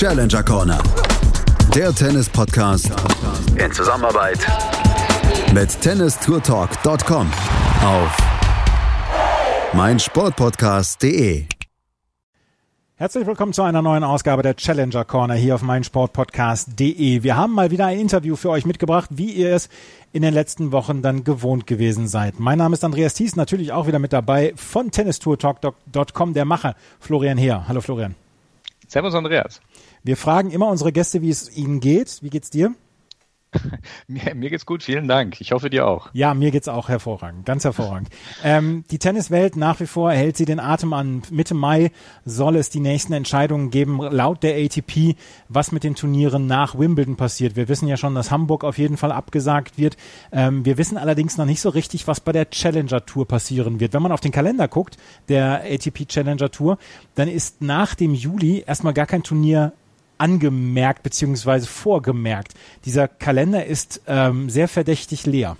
Challenger Corner. Der Tennis-Podcast in Zusammenarbeit mit tennistourtalk.com auf meinsportpodcast.de. Herzlich willkommen zu einer neuen Ausgabe der Challenger Corner hier auf meinsportpodcast.de. Wir haben mal wieder ein Interview für euch mitgebracht, wie ihr es in den letzten Wochen dann gewohnt gewesen seid. Mein Name ist Andreas Thies, natürlich auch wieder mit dabei von tennistourtalk.com, der Macher Florian Heer. Hallo Florian. Servus Andreas. Wir fragen immer unsere Gäste, wie es ihnen geht. Wie geht's dir? mir, mir, geht's gut, vielen Dank. Ich hoffe dir auch. Ja, mir geht's auch hervorragend, ganz hervorragend. ähm, die Tenniswelt nach wie vor hält sie den Atem an. Mitte Mai soll es die nächsten Entscheidungen geben, laut der ATP, was mit den Turnieren nach Wimbledon passiert. Wir wissen ja schon, dass Hamburg auf jeden Fall abgesagt wird. Ähm, wir wissen allerdings noch nicht so richtig, was bei der Challenger Tour passieren wird. Wenn man auf den Kalender guckt, der ATP Challenger Tour, dann ist nach dem Juli erstmal gar kein Turnier angemerkt bzw. vorgemerkt. Dieser Kalender ist ähm, sehr verdächtig leer.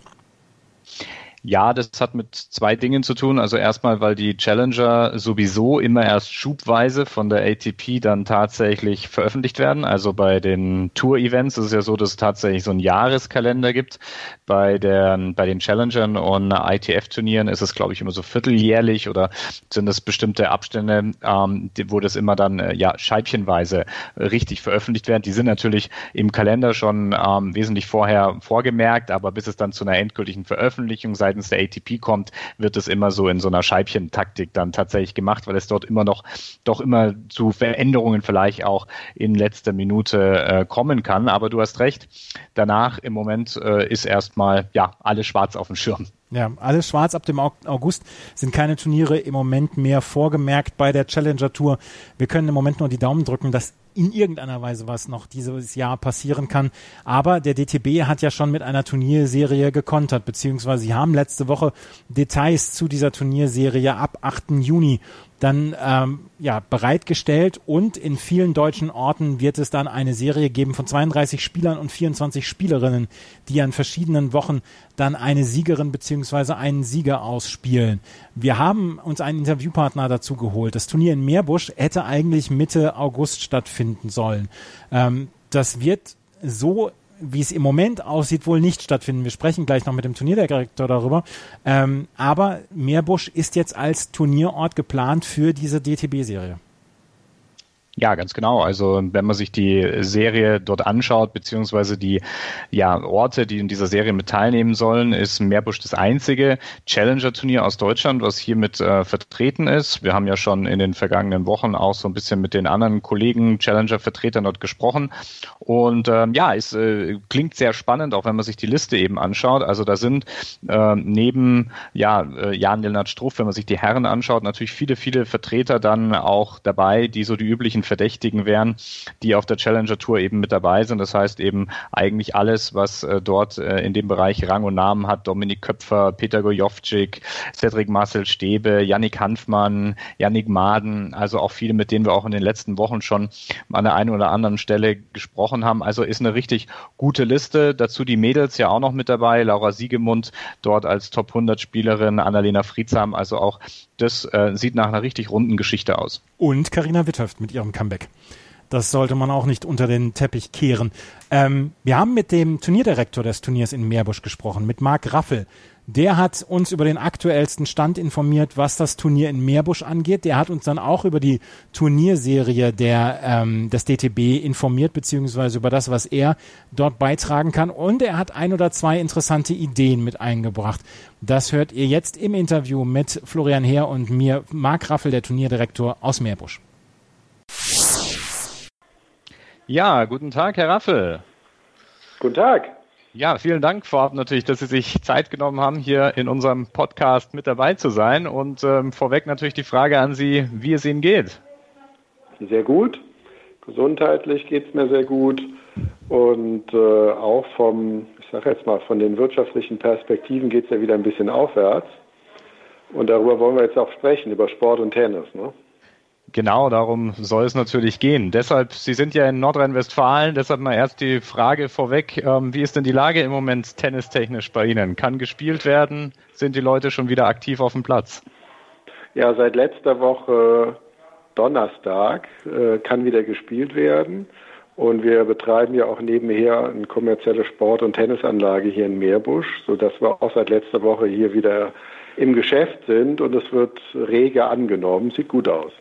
Ja, das hat mit zwei Dingen zu tun. Also erstmal, weil die Challenger sowieso immer erst schubweise von der ATP dann tatsächlich veröffentlicht werden. Also bei den Tour-Events ist es ja so, dass es tatsächlich so einen Jahreskalender gibt. Bei, der, bei den Challengern und ITF-Turnieren ist es, glaube ich, immer so vierteljährlich oder sind das bestimmte Abstände, ähm, wo das immer dann äh, ja scheibchenweise richtig veröffentlicht werden. Die sind natürlich im Kalender schon ähm, wesentlich vorher vorgemerkt, aber bis es dann zu einer endgültigen Veröffentlichung sei seitens der ATP kommt, wird es immer so in so einer Scheibchentaktik dann tatsächlich gemacht, weil es dort immer noch doch immer zu Veränderungen vielleicht auch in letzter Minute äh, kommen kann. Aber du hast recht, danach im Moment äh, ist erstmal ja alles schwarz auf dem Schirm. Ja, alles schwarz ab dem August sind keine Turniere im Moment mehr vorgemerkt bei der Challenger Tour. Wir können im Moment nur die Daumen drücken, dass in irgendeiner Weise was noch dieses Jahr passieren kann. Aber der DTB hat ja schon mit einer Turnierserie gekontert, beziehungsweise sie haben letzte Woche Details zu dieser Turnierserie ab 8. Juni dann ähm, ja, bereitgestellt und in vielen deutschen Orten wird es dann eine Serie geben von 32 Spielern und 24 Spielerinnen, die an verschiedenen Wochen dann eine Siegerin beziehungsweise einen Sieger ausspielen. Wir haben uns einen Interviewpartner dazu geholt. Das Turnier in Meerbusch hätte eigentlich Mitte August stattfinden sollen. Ähm, das wird so wie es im Moment aussieht, wohl nicht stattfinden. Wir sprechen gleich noch mit dem Turnierdirektor darüber. Ähm, aber Meerbusch ist jetzt als Turnierort geplant für diese DTB-Serie. Ja, ganz genau. Also wenn man sich die Serie dort anschaut, beziehungsweise die ja, Orte, die in dieser Serie mit teilnehmen sollen, ist Meerbusch das einzige Challenger-Turnier aus Deutschland, was hiermit äh, vertreten ist. Wir haben ja schon in den vergangenen Wochen auch so ein bisschen mit den anderen Kollegen, Challenger-Vertretern dort gesprochen. Und ähm, ja, es äh, klingt sehr spannend, auch wenn man sich die Liste eben anschaut. Also da sind äh, neben ja, äh, Jan-Lennart Struff, wenn man sich die Herren anschaut, natürlich viele, viele Vertreter dann auch dabei, die so die üblichen Verdächtigen wären, die auf der Challenger Tour eben mit dabei sind. Das heißt eben eigentlich alles, was äh, dort äh, in dem Bereich Rang und Namen hat. Dominik Köpfer, Peter Gojovcik, Cedric Marcel Stäbe, Yannick Hanfmann, Yannick Maden, also auch viele, mit denen wir auch in den letzten Wochen schon an der einen oder anderen Stelle gesprochen haben. Also ist eine richtig gute Liste. Dazu die Mädels ja auch noch mit dabei. Laura Siegemund dort als Top 100 Spielerin, Annalena Friedsam. Also auch das äh, sieht nach einer richtig runden Geschichte aus. Und Karina Witthöft mit ihrem Comeback. Das sollte man auch nicht unter den Teppich kehren. Ähm, wir haben mit dem Turnierdirektor des Turniers in Meerbusch gesprochen, mit Marc Raffel. Der hat uns über den aktuellsten Stand informiert, was das Turnier in Meerbusch angeht. Der hat uns dann auch über die Turnierserie der, ähm, des DTB informiert, beziehungsweise über das, was er dort beitragen kann. Und er hat ein oder zwei interessante Ideen mit eingebracht. Das hört ihr jetzt im Interview mit Florian Heer und mir, Marc Raffel, der Turnierdirektor aus Meerbusch. Ja, guten Tag, Herr Raffel. Guten Tag. Ja, vielen Dank vorab natürlich, dass Sie sich Zeit genommen haben, hier in unserem Podcast mit dabei zu sein. Und ähm, vorweg natürlich die Frage an Sie, wie es Ihnen geht. Sehr gut. Gesundheitlich geht es mir sehr gut. Und äh, auch vom, ich sage jetzt mal, von den wirtschaftlichen Perspektiven geht es ja wieder ein bisschen aufwärts. Und darüber wollen wir jetzt auch sprechen, über Sport und Tennis. Ne? Genau, darum soll es natürlich gehen. Deshalb, Sie sind ja in Nordrhein-Westfalen, deshalb mal erst die Frage vorweg, ähm, wie ist denn die Lage im Moment tennistechnisch bei Ihnen? Kann gespielt werden? Sind die Leute schon wieder aktiv auf dem Platz? Ja, seit letzter Woche Donnerstag äh, kann wieder gespielt werden. Und wir betreiben ja auch nebenher eine kommerzielle Sport- und Tennisanlage hier in Meerbusch, sodass wir auch seit letzter Woche hier wieder im Geschäft sind und es wird rege angenommen. Sieht gut aus.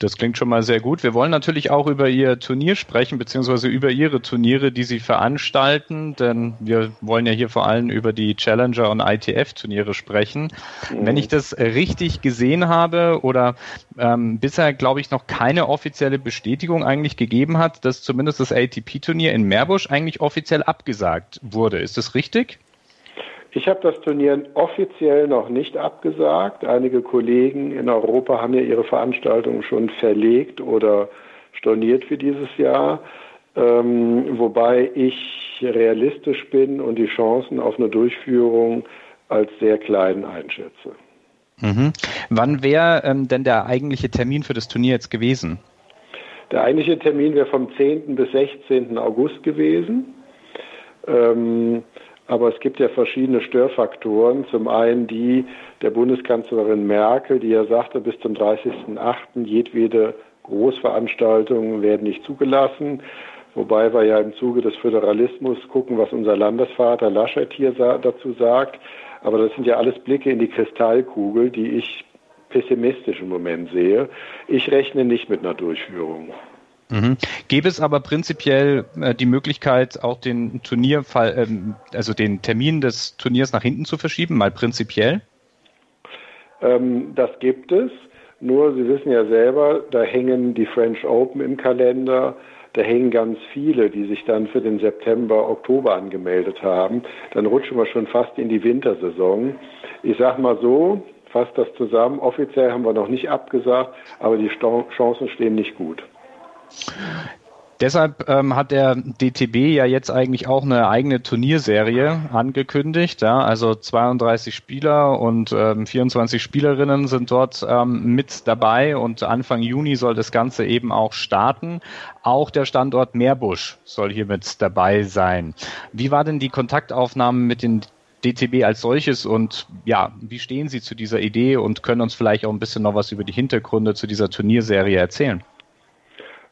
Das klingt schon mal sehr gut. Wir wollen natürlich auch über Ihr Turnier sprechen, beziehungsweise über Ihre Turniere, die Sie veranstalten, denn wir wollen ja hier vor allem über die Challenger und ITF-Turniere sprechen. Mhm. Wenn ich das richtig gesehen habe oder ähm, bisher, glaube ich, noch keine offizielle Bestätigung eigentlich gegeben hat, dass zumindest das ATP-Turnier in Meerbusch eigentlich offiziell abgesagt wurde. Ist das richtig? Ich habe das Turnier offiziell noch nicht abgesagt. Einige Kollegen in Europa haben ja ihre Veranstaltungen schon verlegt oder storniert für dieses Jahr, ähm, wobei ich realistisch bin und die Chancen auf eine Durchführung als sehr klein einschätze. Mhm. Wann wäre ähm, denn der eigentliche Termin für das Turnier jetzt gewesen? Der eigentliche Termin wäre vom 10. bis 16. August gewesen. Ähm, aber es gibt ja verschiedene Störfaktoren. Zum einen die der Bundeskanzlerin Merkel, die ja sagte, bis zum 30.08. jedwede Großveranstaltungen werden nicht zugelassen. Wobei wir ja im Zuge des Föderalismus gucken, was unser Landesvater Laschet hier dazu sagt. Aber das sind ja alles Blicke in die Kristallkugel, die ich pessimistisch im Moment sehe. Ich rechne nicht mit einer Durchführung. Mhm. Gäbe es aber prinzipiell äh, die Möglichkeit, auch den Turnierfall, ähm, also den Termin des Turniers nach hinten zu verschieben, mal prinzipiell? Ähm, das gibt es. Nur, Sie wissen ja selber, da hängen die French Open im Kalender, da hängen ganz viele, die sich dann für den September, Oktober angemeldet haben. Dann rutschen wir schon fast in die Wintersaison. Ich sage mal so, fasst das zusammen. Offiziell haben wir noch nicht abgesagt, aber die Chancen stehen nicht gut. Deshalb ähm, hat der DTB ja jetzt eigentlich auch eine eigene Turnierserie angekündigt. Ja? Also 32 Spieler und ähm, 24 Spielerinnen sind dort ähm, mit dabei und Anfang Juni soll das Ganze eben auch starten. Auch der Standort Meerbusch soll hier mit dabei sein. Wie war denn die Kontaktaufnahme mit den DTB als solches und ja, wie stehen Sie zu dieser Idee und können uns vielleicht auch ein bisschen noch was über die Hintergründe zu dieser Turnierserie erzählen?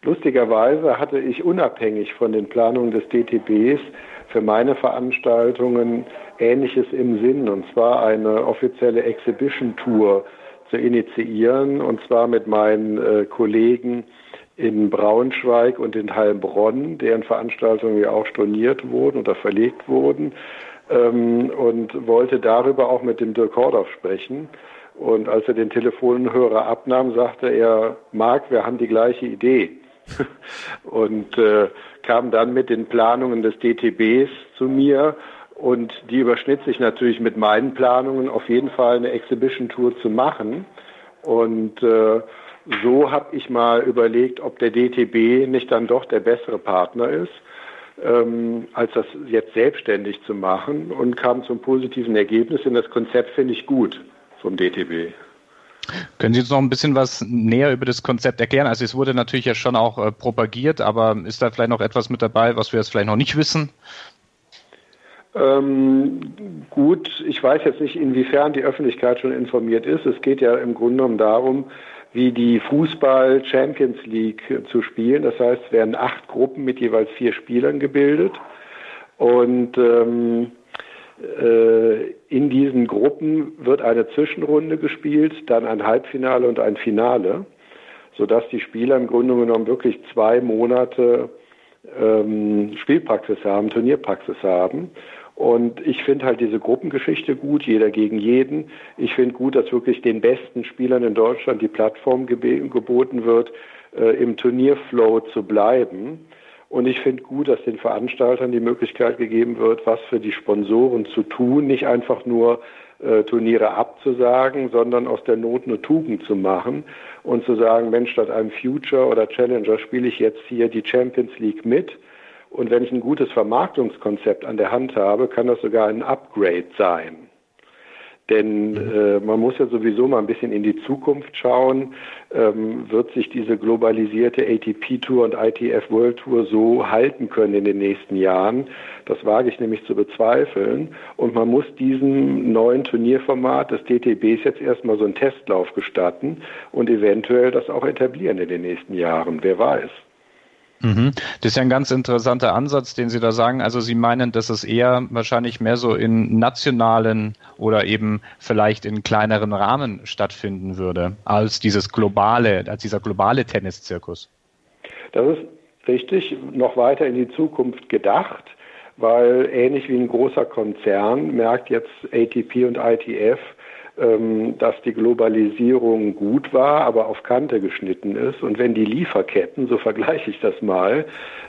Lustigerweise hatte ich unabhängig von den Planungen des DTBs für meine Veranstaltungen Ähnliches im Sinn, und zwar eine offizielle Exhibition-Tour zu initiieren, und zwar mit meinen äh, Kollegen in Braunschweig und in Heilbronn, deren Veranstaltungen ja auch storniert wurden oder verlegt wurden, ähm, und wollte darüber auch mit dem Dirk Hordorf sprechen. Und als er den Telefonhörer abnahm, sagte er, Marc, wir haben die gleiche Idee. und äh, kam dann mit den Planungen des DTBs zu mir und die überschnitt sich natürlich mit meinen Planungen, auf jeden Fall eine Exhibition-Tour zu machen. Und äh, so habe ich mal überlegt, ob der DTB nicht dann doch der bessere Partner ist, ähm, als das jetzt selbstständig zu machen und kam zum positiven Ergebnis. Und das Konzept finde ich gut vom DTB. Können Sie uns noch ein bisschen was näher über das Konzept erklären? Also es wurde natürlich ja schon auch äh, propagiert, aber ist da vielleicht noch etwas mit dabei, was wir jetzt vielleicht noch nicht wissen? Ähm, gut, ich weiß jetzt nicht, inwiefern die Öffentlichkeit schon informiert ist. Es geht ja im Grunde genommen darum, wie die Fußball Champions League zu spielen. Das heißt, es werden acht Gruppen mit jeweils vier Spielern gebildet. Und ähm, äh, in diesen Gruppen wird eine Zwischenrunde gespielt, dann ein Halbfinale und ein Finale, sodass die Spieler im Grunde genommen wirklich zwei Monate ähm, Spielpraxis haben, Turnierpraxis haben. Und ich finde halt diese Gruppengeschichte gut, jeder gegen jeden. Ich finde gut, dass wirklich den besten Spielern in Deutschland die Plattform geboten wird, äh, im Turnierflow zu bleiben. Und ich finde gut, dass den Veranstaltern die Möglichkeit gegeben wird, was für die Sponsoren zu tun, nicht einfach nur äh, Turniere abzusagen, sondern aus der Not eine Tugend zu machen und zu sagen, Mensch, statt einem Future oder Challenger spiele ich jetzt hier die Champions League mit. Und wenn ich ein gutes Vermarktungskonzept an der Hand habe, kann das sogar ein Upgrade sein. Denn äh, man muss ja sowieso mal ein bisschen in die Zukunft schauen. Ähm, wird sich diese globalisierte ATP-Tour und ITF World Tour so halten können in den nächsten Jahren? Das wage ich nämlich zu bezweifeln. Und man muss diesem neuen Turnierformat des DTBs jetzt erstmal so einen Testlauf gestatten und eventuell das auch etablieren in den nächsten Jahren. Wer weiß. Mhm. Das ist ja ein ganz interessanter Ansatz, den Sie da sagen. Also Sie meinen, dass es eher wahrscheinlich mehr so in nationalen oder eben vielleicht in kleineren Rahmen stattfinden würde, als dieses globale, als dieser globale Tenniszirkus. Das ist richtig, noch weiter in die Zukunft gedacht, weil ähnlich wie ein großer Konzern merkt jetzt ATP und ITF, dass die Globalisierung gut war, aber auf Kante geschnitten ist. Und wenn die Lieferketten, so vergleiche ich das mal,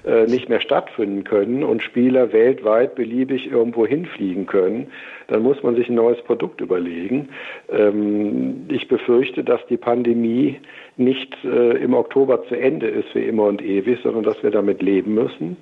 äh, nicht mehr stattfinden können und Spieler weltweit beliebig irgendwo hinfliegen können, dann muss man sich ein neues Produkt überlegen. Ähm, ich befürchte, dass die Pandemie nicht äh, im Oktober zu Ende ist für immer und ewig, sondern dass wir damit leben müssen.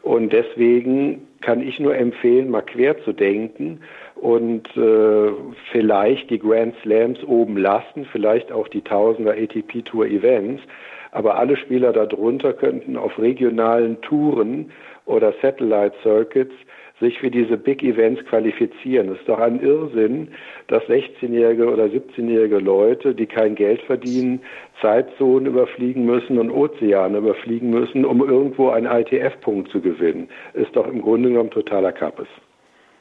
Und deswegen kann ich nur empfehlen, mal quer zu denken und äh, vielleicht die Grand Slams oben lassen, vielleicht auch die Tausender ATP Tour Events. Aber alle Spieler darunter könnten auf regionalen Touren oder Satellite Circuits sich für diese Big Events qualifizieren. Es ist doch ein Irrsinn, dass 16-jährige oder 17-jährige Leute, die kein Geld verdienen, Zeitzonen überfliegen müssen und Ozeane überfliegen müssen, um irgendwo einen ITF-Punkt zu gewinnen. Ist doch im Grunde genommen totaler Kappes.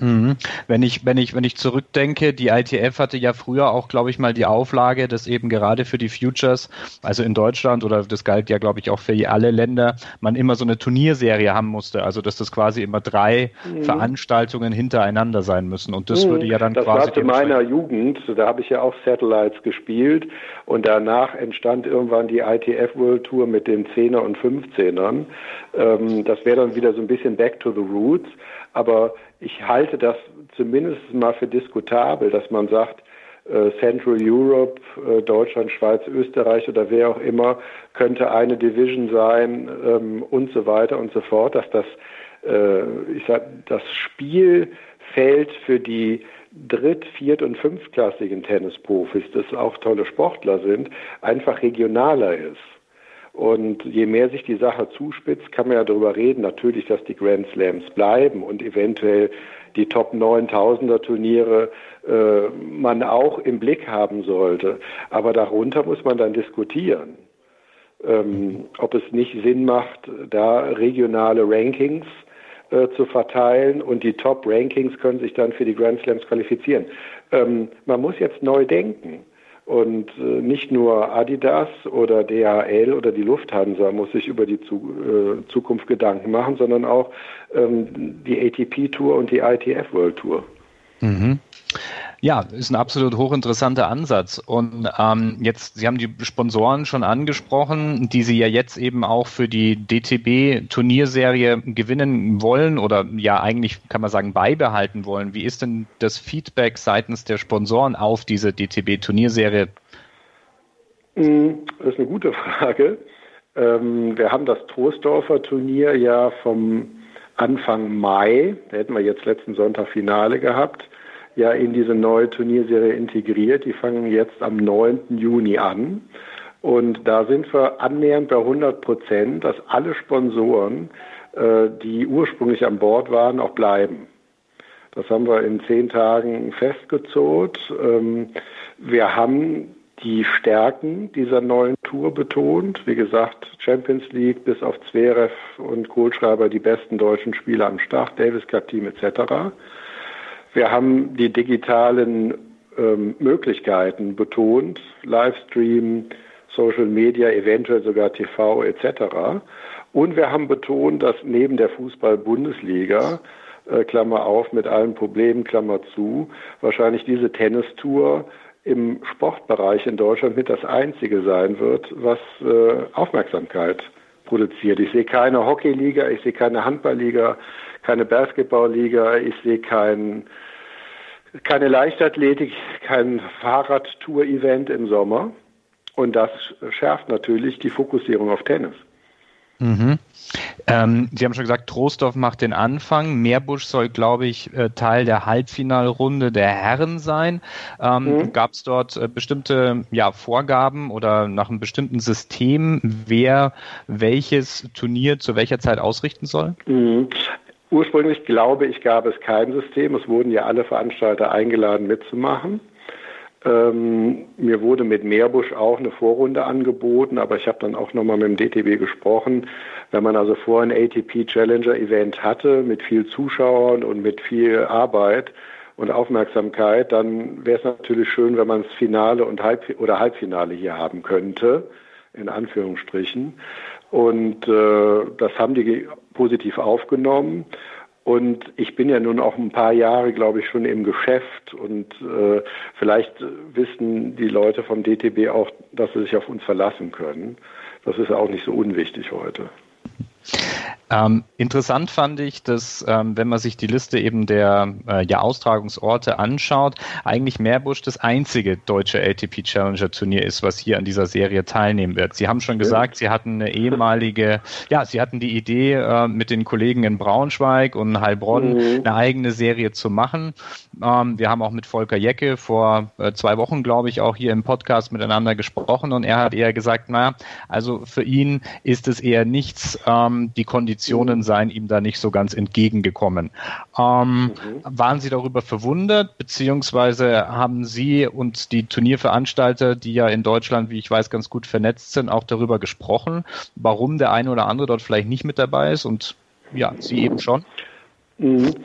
Mhm. Wenn ich, wenn ich, wenn ich zurückdenke, die ITF hatte ja früher auch, glaube ich, mal die Auflage, dass eben gerade für die Futures, also in Deutschland oder das galt ja, glaube ich, auch für alle Länder, man immer so eine Turnierserie haben musste. Also dass das quasi immer drei mhm. Veranstaltungen hintereinander sein müssen. Und das mhm. würde ja dann das quasi. Das war zu meiner Jugend, da habe ich ja auch Satellites gespielt und danach entstand irgendwann die ITF World Tour mit den Zehner und Fünfzehnern. Ähm, das wäre dann wieder so ein bisschen back to the roots. Aber ich halte das zumindest mal für diskutabel, dass man sagt, äh, Central Europe, äh, Deutschland, Schweiz, Österreich oder wer auch immer, könnte eine Division sein ähm, und so weiter und so fort, dass das, äh, ich sag, das Spielfeld für die dritt-, viert- und fünftklassigen Tennisprofis, das auch tolle Sportler sind, einfach regionaler ist. Und je mehr sich die Sache zuspitzt, kann man ja darüber reden, natürlich, dass die Grand Slams bleiben und eventuell die Top 9000er Turniere äh, man auch im Blick haben sollte. Aber darunter muss man dann diskutieren, ähm, ob es nicht Sinn macht, da regionale Rankings äh, zu verteilen und die Top Rankings können sich dann für die Grand Slams qualifizieren. Ähm, man muss jetzt neu denken. Und äh, nicht nur Adidas oder DHL oder die Lufthansa muss sich über die äh, Zukunft Gedanken machen, sondern auch ähm, die ATP-Tour und die ITF World Tour. Mhm. Ja, ist ein absolut hochinteressanter Ansatz. Und ähm, jetzt, Sie haben die Sponsoren schon angesprochen, die Sie ja jetzt eben auch für die DTB-Turnierserie gewinnen wollen oder ja eigentlich kann man sagen beibehalten wollen. Wie ist denn das Feedback seitens der Sponsoren auf diese DTB-Turnierserie? Hm, das ist eine gute Frage. Ähm, wir haben das Troisdorfer Turnier ja vom Anfang Mai, da hätten wir jetzt letzten Sonntag Finale gehabt, ja in diese neue Turnierserie integriert. Die fangen jetzt am 9. Juni an. Und da sind wir annähernd bei 100 Prozent, dass alle Sponsoren, äh, die ursprünglich an Bord waren, auch bleiben. Das haben wir in zehn Tagen festgezurrt. Ähm, wir haben die Stärken dieser neuen Tour betont. Wie gesagt, Champions League bis auf Zverev und Kohlschreiber die besten deutschen Spieler am Start, Davis Cup Team etc. Wir haben die digitalen ähm, Möglichkeiten betont, Livestream, Social Media, eventuell sogar TV etc. Und wir haben betont, dass neben der Fußball-Bundesliga, äh, Klammer auf, mit allen Problemen, Klammer zu, wahrscheinlich diese Tennistour im Sportbereich in Deutschland mit das einzige sein wird, was äh, Aufmerksamkeit produziert. Ich sehe keine Hockeyliga, ich sehe keine Handballliga, keine Basketballliga, ich sehe kein, keine Leichtathletik, kein Fahrradtour-Event im Sommer. Und das schärft natürlich die Fokussierung auf Tennis. Mhm. Ähm, Sie haben schon gesagt, Trostorf macht den Anfang. Meerbusch soll, glaube ich, äh, Teil der Halbfinalrunde der Herren sein. Ähm, mhm. Gab es dort äh, bestimmte ja, Vorgaben oder nach einem bestimmten System, wer welches Turnier zu welcher Zeit ausrichten soll? Mhm. Ursprünglich glaube ich, gab es kein System. Es wurden ja alle Veranstalter eingeladen mitzumachen. Ähm, mir wurde mit Meerbusch auch eine Vorrunde angeboten, aber ich habe dann auch nochmal mit dem DTB gesprochen. Wenn man also vor ein ATP Challenger Event hatte mit viel Zuschauern und mit viel Arbeit und Aufmerksamkeit, dann wäre es natürlich schön, wenn man das Finale und Halb oder Halbfinale hier haben könnte, in Anführungsstrichen. Und äh, das haben die positiv aufgenommen. Und ich bin ja nun auch ein paar Jahre, glaube ich, schon im Geschäft und äh, vielleicht wissen die Leute vom DTB auch, dass sie sich auf uns verlassen können. Das ist auch nicht so unwichtig heute. Ähm, interessant fand ich, dass ähm, wenn man sich die Liste eben der äh, ja, Austragungsorte anschaut, eigentlich Meerbusch das einzige deutsche ATP Challenger Turnier ist, was hier an dieser Serie teilnehmen wird. Sie haben schon gesagt, Sie hatten eine ehemalige, ja, Sie hatten die Idee äh, mit den Kollegen in Braunschweig und Heilbronn mhm. eine eigene Serie zu machen. Ähm, wir haben auch mit Volker Jecke vor äh, zwei Wochen, glaube ich, auch hier im Podcast miteinander gesprochen und er hat eher gesagt, naja, also für ihn ist es eher nichts, ähm, die Kondition Konditionen seien ihm da nicht so ganz entgegengekommen. Ähm, mhm. Waren Sie darüber verwundert, beziehungsweise haben Sie und die Turnierveranstalter, die ja in Deutschland, wie ich weiß, ganz gut vernetzt sind, auch darüber gesprochen, warum der eine oder andere dort vielleicht nicht mit dabei ist und ja, Sie eben schon? Mhm.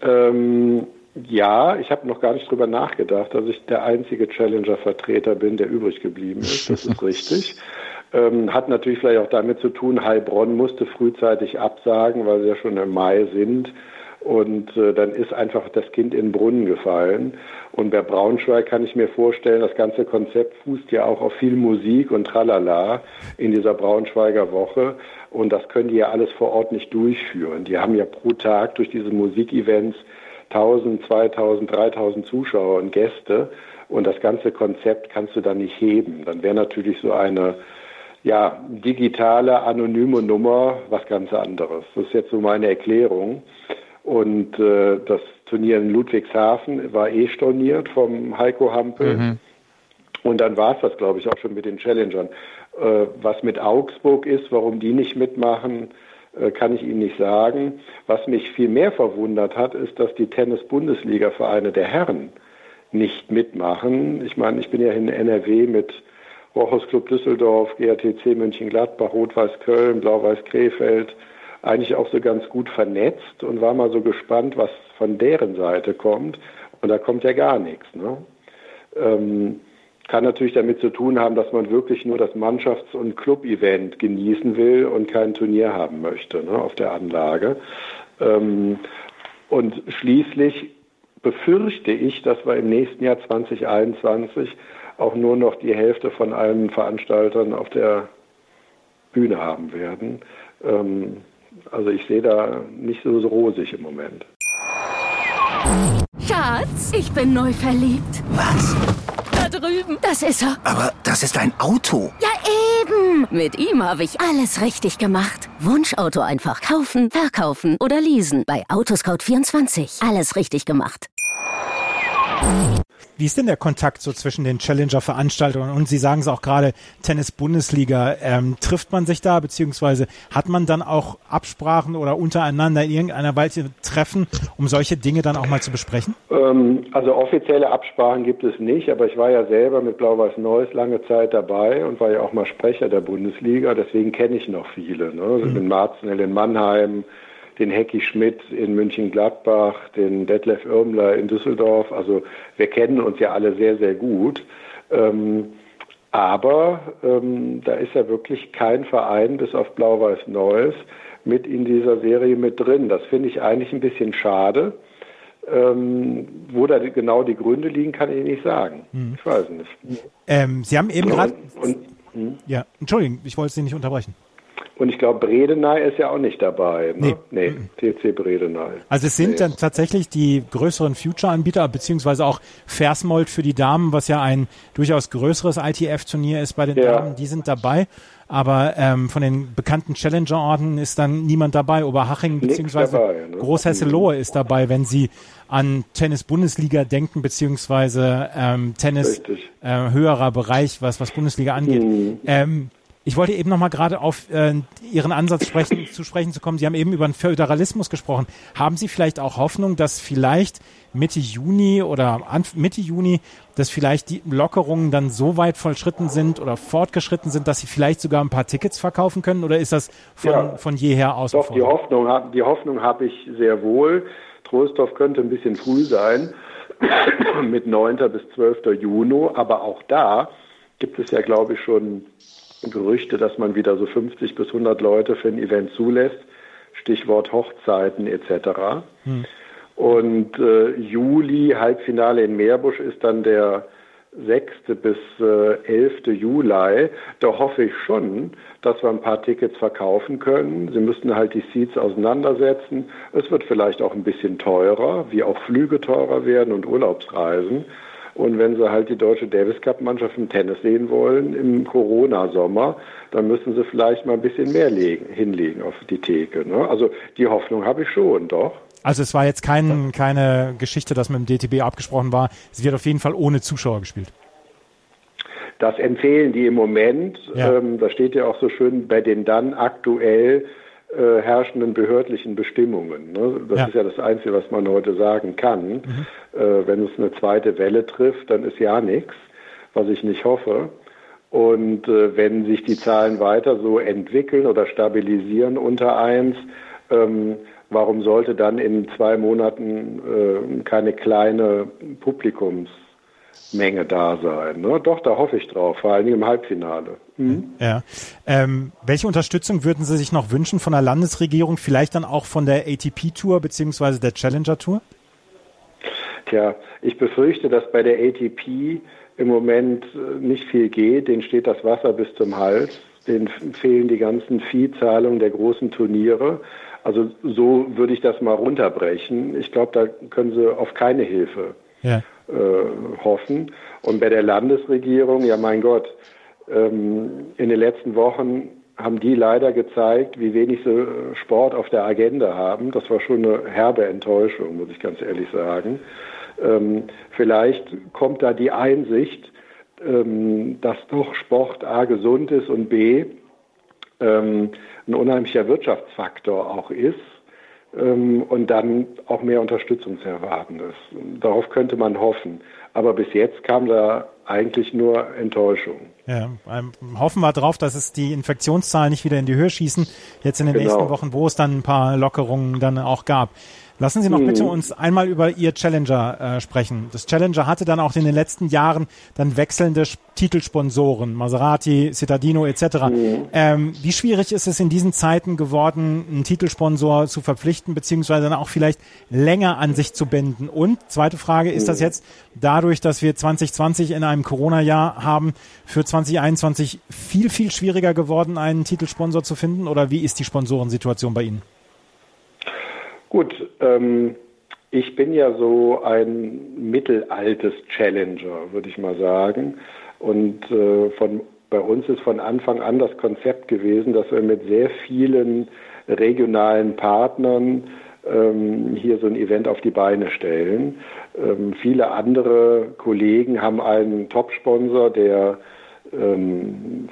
Ähm ja, ich habe noch gar nicht drüber nachgedacht, dass ich der einzige Challenger-Vertreter bin, der übrig geblieben ist. Das ist richtig. Ähm, hat natürlich vielleicht auch damit zu tun, Heilbronn musste frühzeitig absagen, weil sie ja schon im Mai sind. Und äh, dann ist einfach das Kind in den Brunnen gefallen. Und bei Braunschweig kann ich mir vorstellen, das ganze Konzept fußt ja auch auf viel Musik und Tralala in dieser Braunschweiger Woche. Und das können die ja alles vor Ort nicht durchführen. Die haben ja pro Tag durch diese Musikevents 1000, 2000, 3000 Zuschauer und Gäste. Und das ganze Konzept kannst du dann nicht heben. Dann wäre natürlich so eine ja, digitale, anonyme Nummer, was ganz anderes. Das ist jetzt so meine Erklärung. Und äh, das Turnier in Ludwigshafen war eh storniert vom Heiko Hampel. Mhm. Und dann war es das, glaube ich, auch schon mit den Challengern. Äh, was mit Augsburg ist, warum die nicht mitmachen, äh, kann ich Ihnen nicht sagen. Was mich viel mehr verwundert hat, ist, dass die Tennis-Bundesliga-Vereine der Herren nicht mitmachen. Ich meine, ich bin ja in NRW mit Rochus Club Düsseldorf, GRTC Mönchengladbach, Rot-Weiß Köln, Blau-Weiß Krefeld eigentlich auch so ganz gut vernetzt und war mal so gespannt, was von deren Seite kommt. Und da kommt ja gar nichts. Ne? Ähm, kann natürlich damit zu tun haben, dass man wirklich nur das Mannschafts- und Club-Event genießen will und kein Turnier haben möchte ne, auf der Anlage. Ähm, und schließlich befürchte ich, dass wir im nächsten Jahr 2021 auch nur noch die Hälfte von allen Veranstaltern auf der Bühne haben werden. Ähm, also ich sehe da nicht so, so rosig im Moment. Schatz, ich bin neu verliebt. Was? Da drüben. Das ist er. Aber das ist ein Auto. Ja, eben. Mit ihm habe ich alles richtig gemacht. Wunschauto einfach kaufen, verkaufen oder leasen. Bei Autoscout24. Alles richtig gemacht. Wie ist denn der Kontakt so zwischen den Challenger-Veranstaltungen und Sie sagen es auch gerade, Tennis-Bundesliga? Ähm, trifft man sich da, beziehungsweise hat man dann auch Absprachen oder untereinander in irgendeiner Weise Treffen, um solche Dinge dann auch mal zu besprechen? Ähm, also offizielle Absprachen gibt es nicht, aber ich war ja selber mit Blau-Weiß Neues lange Zeit dabei und war ja auch mal Sprecher der Bundesliga, deswegen kenne ich noch viele. Ne? Also mhm. In Marzenell in Mannheim, den Hecki Schmidt in München-Gladbach, den Detlef Irmler in Düsseldorf. Also wir kennen uns ja alle sehr, sehr gut. Ähm, aber ähm, da ist ja wirklich kein Verein bis auf Blau-Weiß Neues mit in dieser Serie mit drin. Das finde ich eigentlich ein bisschen schade. Ähm, wo da genau die Gründe liegen, kann ich nicht sagen. Hm. Ich weiß nicht. Ähm, Sie haben eben gerade. Hm? Ja, Entschuldigung, ich wollte Sie nicht unterbrechen. Und ich glaube, Bredeney ist ja auch nicht dabei. Ne? Nee, nee TC Bredeney. Also es sind nee. dann tatsächlich die größeren Future-Anbieter, beziehungsweise auch Versmold für die Damen, was ja ein durchaus größeres ITF-Turnier ist bei den ja. Damen, die sind dabei. Aber ähm, von den bekannten Challenger-Orten ist dann niemand dabei. Oberhaching beziehungsweise ne? Großhesselohe ist dabei, wenn Sie an Tennis-Bundesliga denken, beziehungsweise ähm, Tennis äh, höherer Bereich, was, was Bundesliga angeht. Mhm. Ähm, ich wollte eben noch mal gerade auf äh, Ihren Ansatz sprechen, zu sprechen zu kommen. Sie haben eben über den Föderalismus gesprochen. Haben Sie vielleicht auch Hoffnung, dass vielleicht Mitte Juni oder Mitte Juni, dass vielleicht die Lockerungen dann so weit vollschritten sind oder fortgeschritten sind, dass Sie vielleicht sogar ein paar Tickets verkaufen können? Oder ist das von, ja, von jeher aus? Doch, die Hoffnung, die Hoffnung habe ich sehr wohl. Trostorf könnte ein bisschen früh sein mit 9. bis 12. Juni, aber auch da gibt es ja, glaube ich, schon Gerüchte, dass man wieder so 50 bis 100 Leute für ein Event zulässt. Stichwort Hochzeiten etc. Hm. Und äh, Juli, Halbfinale in Meerbusch, ist dann der 6. bis äh, 11. Juli. Da hoffe ich schon, dass wir ein paar Tickets verkaufen können. Sie müssten halt die Seats auseinandersetzen. Es wird vielleicht auch ein bisschen teurer, wie auch Flüge teurer werden und Urlaubsreisen. Und wenn sie halt die deutsche Davis Cup Mannschaft im Tennis sehen wollen im Corona-Sommer, dann müssen sie vielleicht mal ein bisschen mehr legen, hinlegen auf die Theke. Ne? Also die Hoffnung habe ich schon, doch. Also es war jetzt kein, keine Geschichte, dass mit dem DTB abgesprochen war. Es wird auf jeden Fall ohne Zuschauer gespielt. Das empfehlen die im Moment. Ja. Ähm, da steht ja auch so schön bei den dann aktuell äh, herrschenden behördlichen Bestimmungen. Ne? Das ja. ist ja das Einzige, was man heute sagen kann. Mhm. Äh, wenn es eine zweite Welle trifft, dann ist ja nichts, was ich nicht hoffe. Und äh, wenn sich die Zahlen weiter so entwickeln oder stabilisieren unter eins, ähm, warum sollte dann in zwei Monaten äh, keine kleine Publikums Menge da sein. Ne? Doch, da hoffe ich drauf, vor allem im Halbfinale. Mhm. Ja. Ähm, welche Unterstützung würden Sie sich noch wünschen von der Landesregierung, vielleicht dann auch von der ATP-Tour beziehungsweise der Challenger-Tour? Tja, ich befürchte, dass bei der ATP im Moment äh, nicht viel geht. Denen steht das Wasser bis zum Hals. Denen fehlen die ganzen Viehzahlungen der großen Turniere. Also so würde ich das mal runterbrechen. Ich glaube, da können sie auf keine Hilfe ja äh, hoffen. Und bei der Landesregierung, ja mein Gott, ähm, in den letzten Wochen haben die leider gezeigt, wie wenig sie Sport auf der Agenda haben. Das war schon eine herbe Enttäuschung, muss ich ganz ehrlich sagen. Ähm, vielleicht kommt da die Einsicht, ähm, dass doch Sport A gesund ist und B ähm, ein unheimlicher Wirtschaftsfaktor auch ist und dann auch mehr Unterstützung zu erwarten ist. Darauf könnte man hoffen. Aber bis jetzt kam da eigentlich nur Enttäuschung. Ja, ähm, hoffen wir drauf, dass es die Infektionszahlen nicht wieder in die Höhe schießen, jetzt in den genau. nächsten Wochen, wo es dann ein paar Lockerungen dann auch gab. Lassen Sie noch bitte mhm. uns einmal über Ihr Challenger äh, sprechen. Das Challenger hatte dann auch in den letzten Jahren dann wechselnde Titelsponsoren, Maserati, Cittadino etc. Mhm. Ähm, wie schwierig ist es in diesen Zeiten geworden, einen Titelsponsor zu verpflichten, beziehungsweise dann auch vielleicht länger an sich zu binden? Und zweite Frage, ist das mhm. jetzt dadurch, dass wir 2020 in einem Corona-Jahr haben, für 2021 viel, viel schwieriger geworden, einen Titelsponsor zu finden? Oder wie ist die Sponsorensituation bei Ihnen? Gut, ähm, ich bin ja so ein mittelaltes Challenger, würde ich mal sagen. Und äh, von, bei uns ist von Anfang an das Konzept gewesen, dass wir mit sehr vielen regionalen Partnern ähm, hier so ein Event auf die Beine stellen. Ähm, viele andere Kollegen haben einen Top-Sponsor, der 50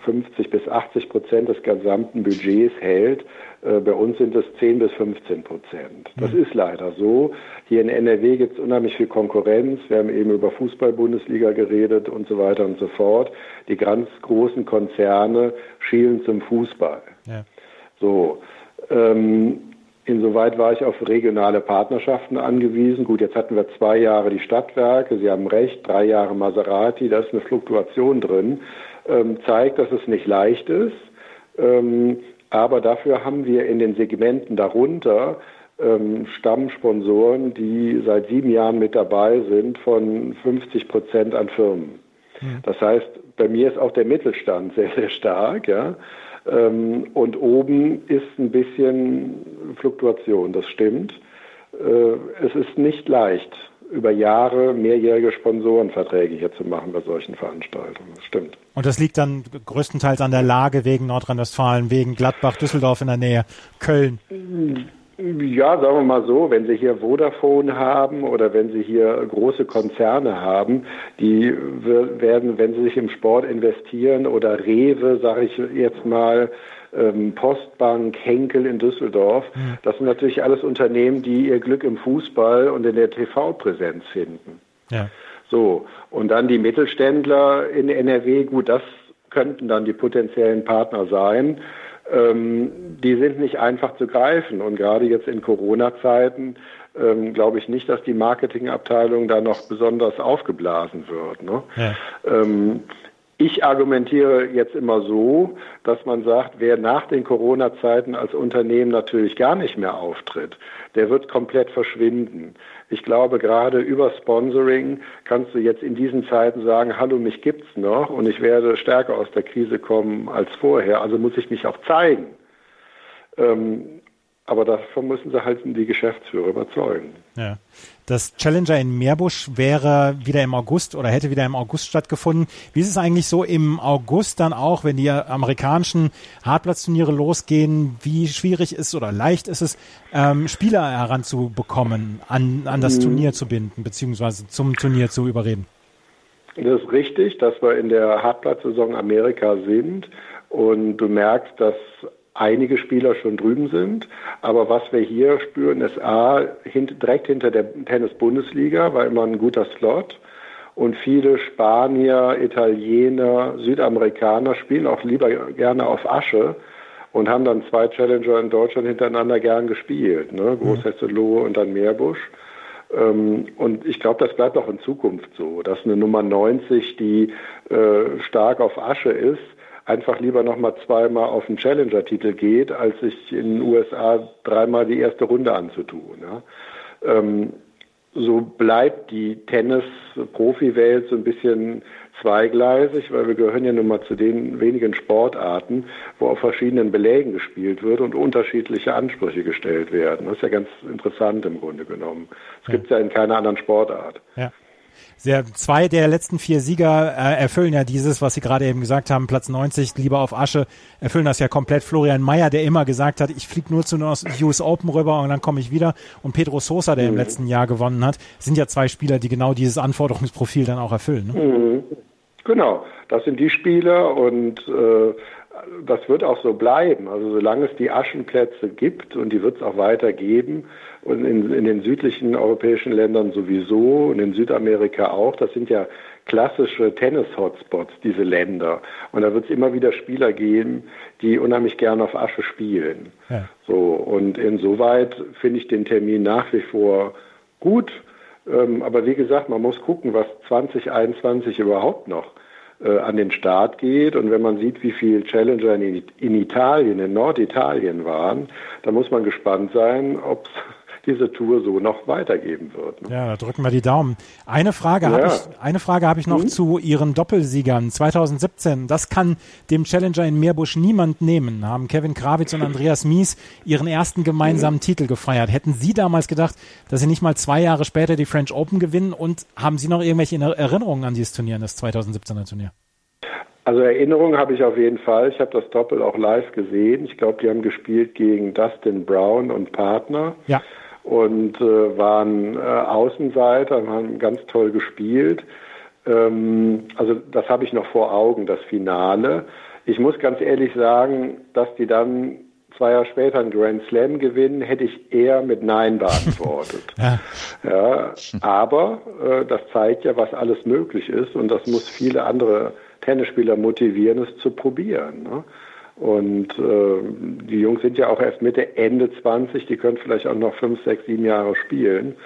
ähm, bis 80 Prozent des gesamten Budgets hält. Äh, bei uns sind es 10 bis 15 Prozent. Das mhm. ist leider so. Hier in NRW gibt es unheimlich viel Konkurrenz. Wir haben eben über Fußball-Bundesliga geredet und so weiter und so fort. Die ganz großen Konzerne schielen zum Fußball. Ja. So. Ähm, Insoweit war ich auf regionale Partnerschaften angewiesen. Gut, jetzt hatten wir zwei Jahre die Stadtwerke. Sie haben recht, drei Jahre Maserati. Da ist eine Fluktuation drin. Ähm, zeigt, dass es nicht leicht ist. Ähm, aber dafür haben wir in den Segmenten darunter ähm, Stammsponsoren, die seit sieben Jahren mit dabei sind, von 50 Prozent an Firmen. Mhm. Das heißt, bei mir ist auch der Mittelstand sehr, sehr stark, ja. Ähm, und oben ist ein bisschen Fluktuation, das stimmt. Äh, es ist nicht leicht, über Jahre mehrjährige Sponsorenverträge hier zu machen bei solchen Veranstaltungen. Das stimmt. Und das liegt dann größtenteils an der Lage wegen Nordrhein-Westfalen, wegen Gladbach, Düsseldorf in der Nähe, Köln. Ja, sagen wir mal so, wenn Sie hier Vodafone haben oder wenn Sie hier große Konzerne haben, die werden, wenn sie sich im Sport investieren oder Rewe, sage ich jetzt mal, ähm, Postbank, Henkel in Düsseldorf, das sind natürlich alles Unternehmen, die ihr Glück im Fußball und in der TV-Präsenz finden. Ja. So, und dann die Mittelständler in NRW, gut, das könnten dann die potenziellen Partner sein ähm, die sind nicht einfach zu greifen. Und gerade jetzt in Corona-Zeiten ähm, glaube ich nicht, dass die Marketingabteilung da noch besonders aufgeblasen wird. Ne? Ja. Ähm, ich argumentiere jetzt immer so, dass man sagt, wer nach den Corona-Zeiten als Unternehmen natürlich gar nicht mehr auftritt, der wird komplett verschwinden. Ich glaube, gerade über Sponsoring kannst du jetzt in diesen Zeiten sagen, hallo, mich gibt's noch und ich werde stärker aus der Krise kommen als vorher. Also muss ich mich auch zeigen. Ähm, aber davon müssen sie halt die Geschäftsführer überzeugen. Ja. Das Challenger in Meerbusch wäre wieder im August oder hätte wieder im August stattgefunden. Wie ist es eigentlich so im August dann auch, wenn die amerikanischen Hartplatzturniere losgehen? Wie schwierig ist oder leicht ist es, ähm, Spieler heranzubekommen, an, an das mhm. Turnier zu binden, beziehungsweise zum Turnier zu überreden? Das ist richtig, dass wir in der Hartplatzsaison Amerika sind und du merkst, dass einige Spieler schon drüben sind. Aber was wir hier spüren, ist A, hint, direkt hinter der Tennis-Bundesliga war immer ein guter Slot. Und viele Spanier, Italiener, Südamerikaner spielen auch lieber gerne auf Asche und haben dann zwei Challenger in Deutschland hintereinander gern gespielt. Ne? Großhesselohe und dann Meerbusch. Ähm, und ich glaube, das bleibt auch in Zukunft so, dass eine Nummer 90, die äh, stark auf Asche ist, einfach lieber nochmal zweimal auf den Challenger-Titel geht, als sich in den USA dreimal die erste Runde anzutun. Ja. Ähm, so bleibt die Tennis-Profi-Welt so ein bisschen zweigleisig, weil wir gehören ja nun mal zu den wenigen Sportarten, wo auf verschiedenen Belägen gespielt wird und unterschiedliche Ansprüche gestellt werden. Das ist ja ganz interessant im Grunde genommen. Das ja. gibt es ja in keiner anderen Sportart. Ja sehr, zwei der letzten vier Sieger äh, erfüllen ja dieses, was Sie gerade eben gesagt haben, Platz 90, lieber auf Asche, erfüllen das ja komplett. Florian Mayer, der immer gesagt hat, ich fliege nur zu US Open rüber und dann komme ich wieder. Und Pedro Sosa, der mhm. im letzten Jahr gewonnen hat, sind ja zwei Spieler, die genau dieses Anforderungsprofil dann auch erfüllen. Ne? Mhm. Genau, das sind die Spieler und äh, das wird auch so bleiben. Also solange es die Aschenplätze gibt und die wird es auch weiter geben und in, in, den südlichen europäischen Ländern sowieso und in Südamerika auch, das sind ja klassische Tennis-Hotspots, diese Länder. Und da wird es immer wieder Spieler geben, die unheimlich gerne auf Asche spielen. Ja. So, und insoweit finde ich den Termin nach wie vor gut. Ähm, aber wie gesagt, man muss gucken, was 2021 überhaupt noch äh, an den Start geht. Und wenn man sieht, wie viele Challenger in, in Italien, in Norditalien waren, dann muss man gespannt sein, ob diese Tour so noch weitergeben wird. Ne? Ja, da drücken wir die Daumen. Eine Frage ja. habe ich, eine Frage habe ich noch mhm. zu Ihren Doppelsiegern 2017. Das kann dem Challenger in Meerbusch niemand nehmen. Haben Kevin Krawitz und Andreas Mies ihren ersten gemeinsamen mhm. Titel gefeiert. Hätten Sie damals gedacht, dass Sie nicht mal zwei Jahre später die French Open gewinnen? Und haben Sie noch irgendwelche Erinnerungen an dieses Turnier, das 2017er Turnier? Also Erinnerungen habe ich auf jeden Fall. Ich habe das Doppel auch live gesehen. Ich glaube, die haben gespielt gegen Dustin Brown und Partner. Ja und äh, waren äh, Außenseiter, haben ganz toll gespielt. Ähm, also das habe ich noch vor Augen, das Finale. Ich muss ganz ehrlich sagen, dass die dann zwei Jahre später einen Grand Slam gewinnen, hätte ich eher mit Nein beantwortet. ja. ja. aber äh, das zeigt ja, was alles möglich ist und das muss viele andere Tennisspieler motivieren, es zu probieren. Ne? Und äh, die Jungs sind ja auch erst Mitte, Ende 20, die können vielleicht auch noch fünf, sechs, sieben Jahre spielen.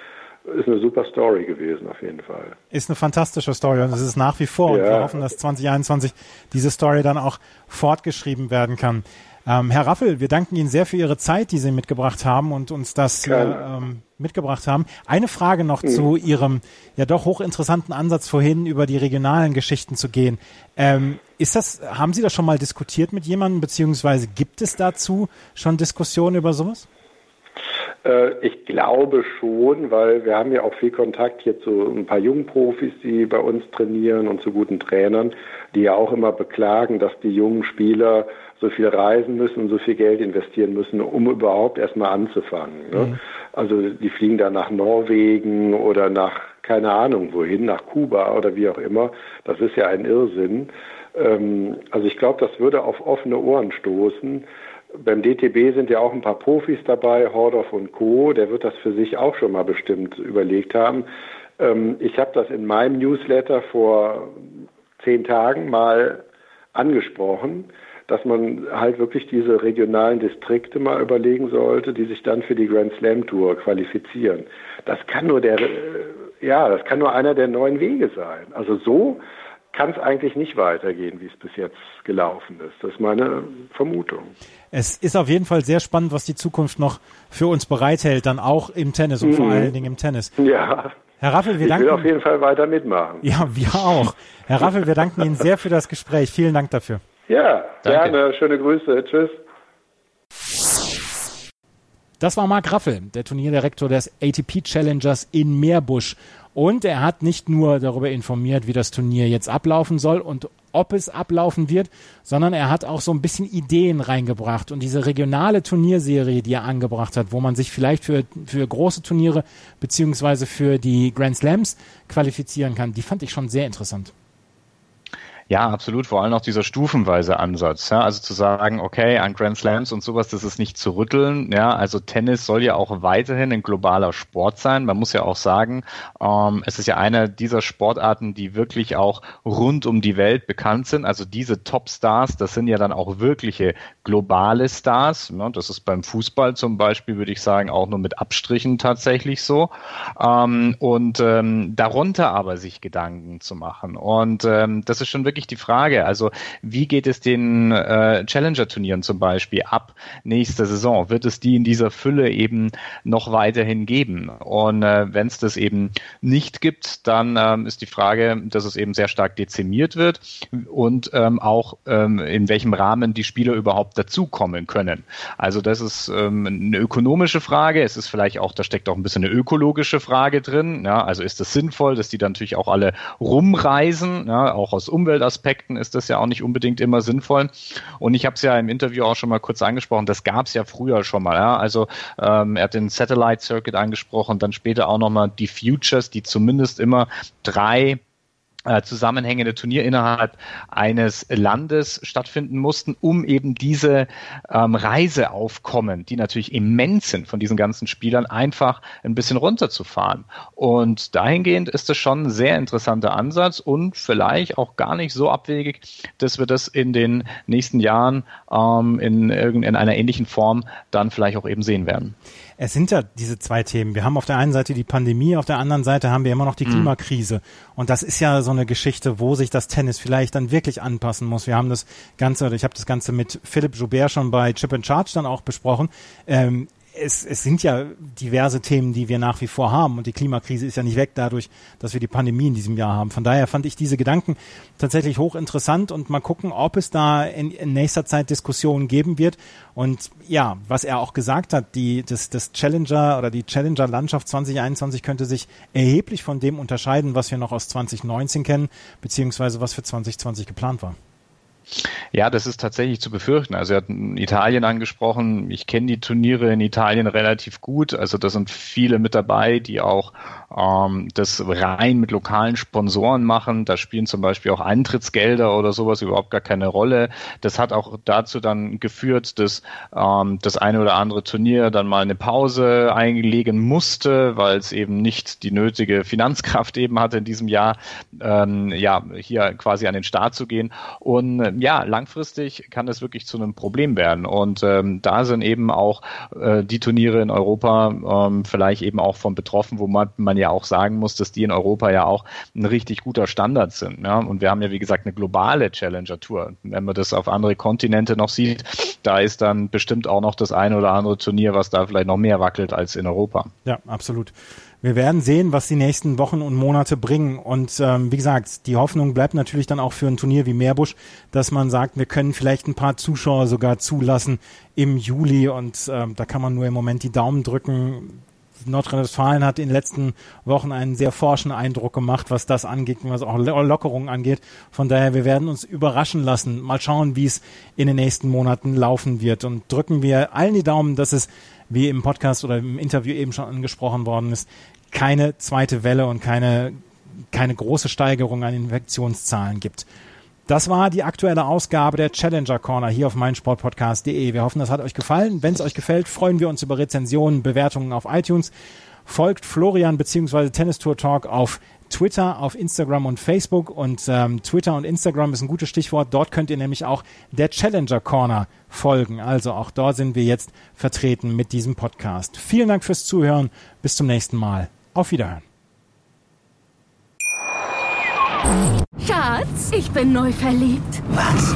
Ist eine super Story gewesen, auf jeden Fall. Ist eine fantastische Story und es ist nach wie vor. Ja. Und wir hoffen, dass 2021 diese Story dann auch fortgeschrieben werden kann. Ähm, Herr Raffel, wir danken Ihnen sehr für Ihre Zeit, die Sie mitgebracht haben und uns das äh, ähm, mitgebracht haben. Eine Frage noch mhm. zu Ihrem ja doch hochinteressanten Ansatz vorhin, über die regionalen Geschichten zu gehen. Ähm, ist das, haben Sie das schon mal diskutiert mit jemandem, beziehungsweise gibt es dazu schon Diskussionen über sowas? Äh, ich glaube schon, weil wir haben ja auch viel Kontakt hier zu ein paar jungen Profis, die bei uns trainieren und zu guten Trainern, die ja auch immer beklagen, dass die jungen Spieler so viel reisen müssen und so viel Geld investieren müssen, um überhaupt erstmal anzufangen. Ne? Mhm. Also die fliegen dann nach Norwegen oder nach keine Ahnung wohin, nach Kuba oder wie auch immer. Das ist ja ein Irrsinn. Ähm, also ich glaube, das würde auf offene Ohren stoßen. Beim DTB sind ja auch ein paar Profis dabei, Hordorf und Co. Der wird das für sich auch schon mal bestimmt überlegt haben. Ähm, ich habe das in meinem Newsletter vor zehn Tagen mal angesprochen, dass man halt wirklich diese regionalen Distrikte mal überlegen sollte, die sich dann für die Grand Slam Tour qualifizieren. Das kann nur der, äh, ja, das kann nur einer der neuen Wege sein. Also so kann es eigentlich nicht weitergehen, wie es bis jetzt gelaufen ist. Das ist meine Vermutung. Es ist auf jeden Fall sehr spannend, was die Zukunft noch für uns bereithält, dann auch im Tennis und mhm. vor allen Dingen im Tennis. Ja. Herr Raffel, wir ich danken. will auf jeden Fall weiter mitmachen. Ja, wir auch. Herr Raffel, wir danken Ihnen sehr für das Gespräch. Vielen Dank dafür. Ja, Danke. gerne. Schöne Grüße. Tschüss. Das war Marc Raffel, der Turnierdirektor des ATP Challengers in Meerbusch. Und er hat nicht nur darüber informiert, wie das Turnier jetzt ablaufen soll und ob es ablaufen wird, sondern er hat auch so ein bisschen Ideen reingebracht. Und diese regionale Turnierserie, die er angebracht hat, wo man sich vielleicht für, für große Turniere beziehungsweise für die Grand Slams qualifizieren kann, die fand ich schon sehr interessant. Ja, absolut. Vor allem auch dieser stufenweise Ansatz. Ja, also zu sagen, okay, an Grand Slams und sowas, das ist nicht zu rütteln. Ja, also Tennis soll ja auch weiterhin ein globaler Sport sein. Man muss ja auch sagen, ähm, es ist ja einer dieser Sportarten, die wirklich auch rund um die Welt bekannt sind. Also diese Top-Stars, das sind ja dann auch wirkliche globale Stars. Ja, das ist beim Fußball zum Beispiel, würde ich sagen, auch nur mit Abstrichen tatsächlich so. Ähm, und ähm, darunter aber sich Gedanken zu machen. Und ähm, das ist schon wirklich wirklich die Frage. Also wie geht es den äh, Challenger-Turnieren zum Beispiel ab nächster Saison? Wird es die in dieser Fülle eben noch weiterhin geben? Und äh, wenn es das eben nicht gibt, dann ähm, ist die Frage, dass es eben sehr stark dezimiert wird und ähm, auch ähm, in welchem Rahmen die Spieler überhaupt dazukommen können. Also das ist ähm, eine ökonomische Frage. Es ist vielleicht auch, da steckt auch ein bisschen eine ökologische Frage drin. Ja, also ist es sinnvoll, dass die dann natürlich auch alle rumreisen, ja, auch aus Umwelt Aspekten ist das ja auch nicht unbedingt immer sinnvoll. Und ich habe es ja im Interview auch schon mal kurz angesprochen, das gab es ja früher schon mal. Ja? Also ähm, er hat den Satellite Circuit angesprochen, dann später auch nochmal die Futures, die zumindest immer drei äh, zusammenhängende Turnier innerhalb eines Landes stattfinden mussten, um eben diese ähm, Reiseaufkommen, die natürlich immens sind von diesen ganzen Spielern, einfach ein bisschen runterzufahren. Und dahingehend ist das schon ein sehr interessanter Ansatz und vielleicht auch gar nicht so abwegig, dass wir das in den nächsten Jahren ähm, in, in einer ähnlichen Form dann vielleicht auch eben sehen werden es sind ja diese zwei Themen. Wir haben auf der einen Seite die Pandemie, auf der anderen Seite haben wir immer noch die mhm. Klimakrise. Und das ist ja so eine Geschichte, wo sich das Tennis vielleicht dann wirklich anpassen muss. Wir haben das Ganze, ich habe das Ganze mit Philipp Joubert schon bei Chip and Charge dann auch besprochen. Ähm, es, es sind ja diverse Themen, die wir nach wie vor haben und die Klimakrise ist ja nicht weg dadurch, dass wir die Pandemie in diesem Jahr haben. Von daher fand ich diese Gedanken tatsächlich hochinteressant und mal gucken, ob es da in, in nächster Zeit Diskussionen geben wird. Und ja, was er auch gesagt hat, die, das, das Challenger oder die Challenger-Landschaft 2021 könnte sich erheblich von dem unterscheiden, was wir noch aus 2019 kennen, beziehungsweise was für 2020 geplant war. Ja, das ist tatsächlich zu befürchten. Also er hat Italien angesprochen. Ich kenne die Turniere in Italien relativ gut. Also da sind viele mit dabei, die auch ähm, das rein mit lokalen Sponsoren machen. Da spielen zum Beispiel auch Eintrittsgelder oder sowas überhaupt gar keine Rolle. Das hat auch dazu dann geführt, dass ähm, das eine oder andere Turnier dann mal eine Pause einlegen musste, weil es eben nicht die nötige Finanzkraft eben hatte in diesem Jahr, ähm, ja, hier quasi an den Start zu gehen. Und ja, langfristig kann das wirklich zu einem Problem werden. Und ähm, da sind eben auch äh, die Turniere in Europa ähm, vielleicht eben auch von betroffen, wo man, man ja auch sagen muss, dass die in Europa ja auch ein richtig guter Standard sind. Ja? Und wir haben ja, wie gesagt, eine globale Challenger-Tour. Wenn man das auf andere Kontinente noch sieht, da ist dann bestimmt auch noch das eine oder andere Turnier, was da vielleicht noch mehr wackelt als in Europa. Ja, absolut. Wir werden sehen, was die nächsten Wochen und Monate bringen. Und ähm, wie gesagt, die Hoffnung bleibt natürlich dann auch für ein Turnier wie Meerbusch, dass man sagt, wir können vielleicht ein paar Zuschauer sogar zulassen im Juli. Und ähm, da kann man nur im Moment die Daumen drücken. Nordrhein-Westfalen hat in den letzten Wochen einen sehr forschen Eindruck gemacht, was das angeht, was auch Lockerungen angeht. Von daher, wir werden uns überraschen lassen. Mal schauen, wie es in den nächsten Monaten laufen wird. Und drücken wir allen die Daumen, dass es wie im Podcast oder im Interview eben schon angesprochen worden ist, keine zweite Welle und keine, keine große Steigerung an Infektionszahlen gibt. Das war die aktuelle Ausgabe der Challenger Corner hier auf meinsportpodcast.de. Wir hoffen, das hat euch gefallen. Wenn es euch gefällt, freuen wir uns über Rezensionen, Bewertungen auf iTunes. Folgt Florian bzw. Tennis Tour Talk auf Twitter, auf Instagram und Facebook. Und ähm, Twitter und Instagram ist ein gutes Stichwort. Dort könnt ihr nämlich auch der Challenger Corner folgen. Also auch dort sind wir jetzt vertreten mit diesem Podcast. Vielen Dank fürs Zuhören. Bis zum nächsten Mal. Auf Wiederhören. Schatz, ich bin neu verliebt. Was?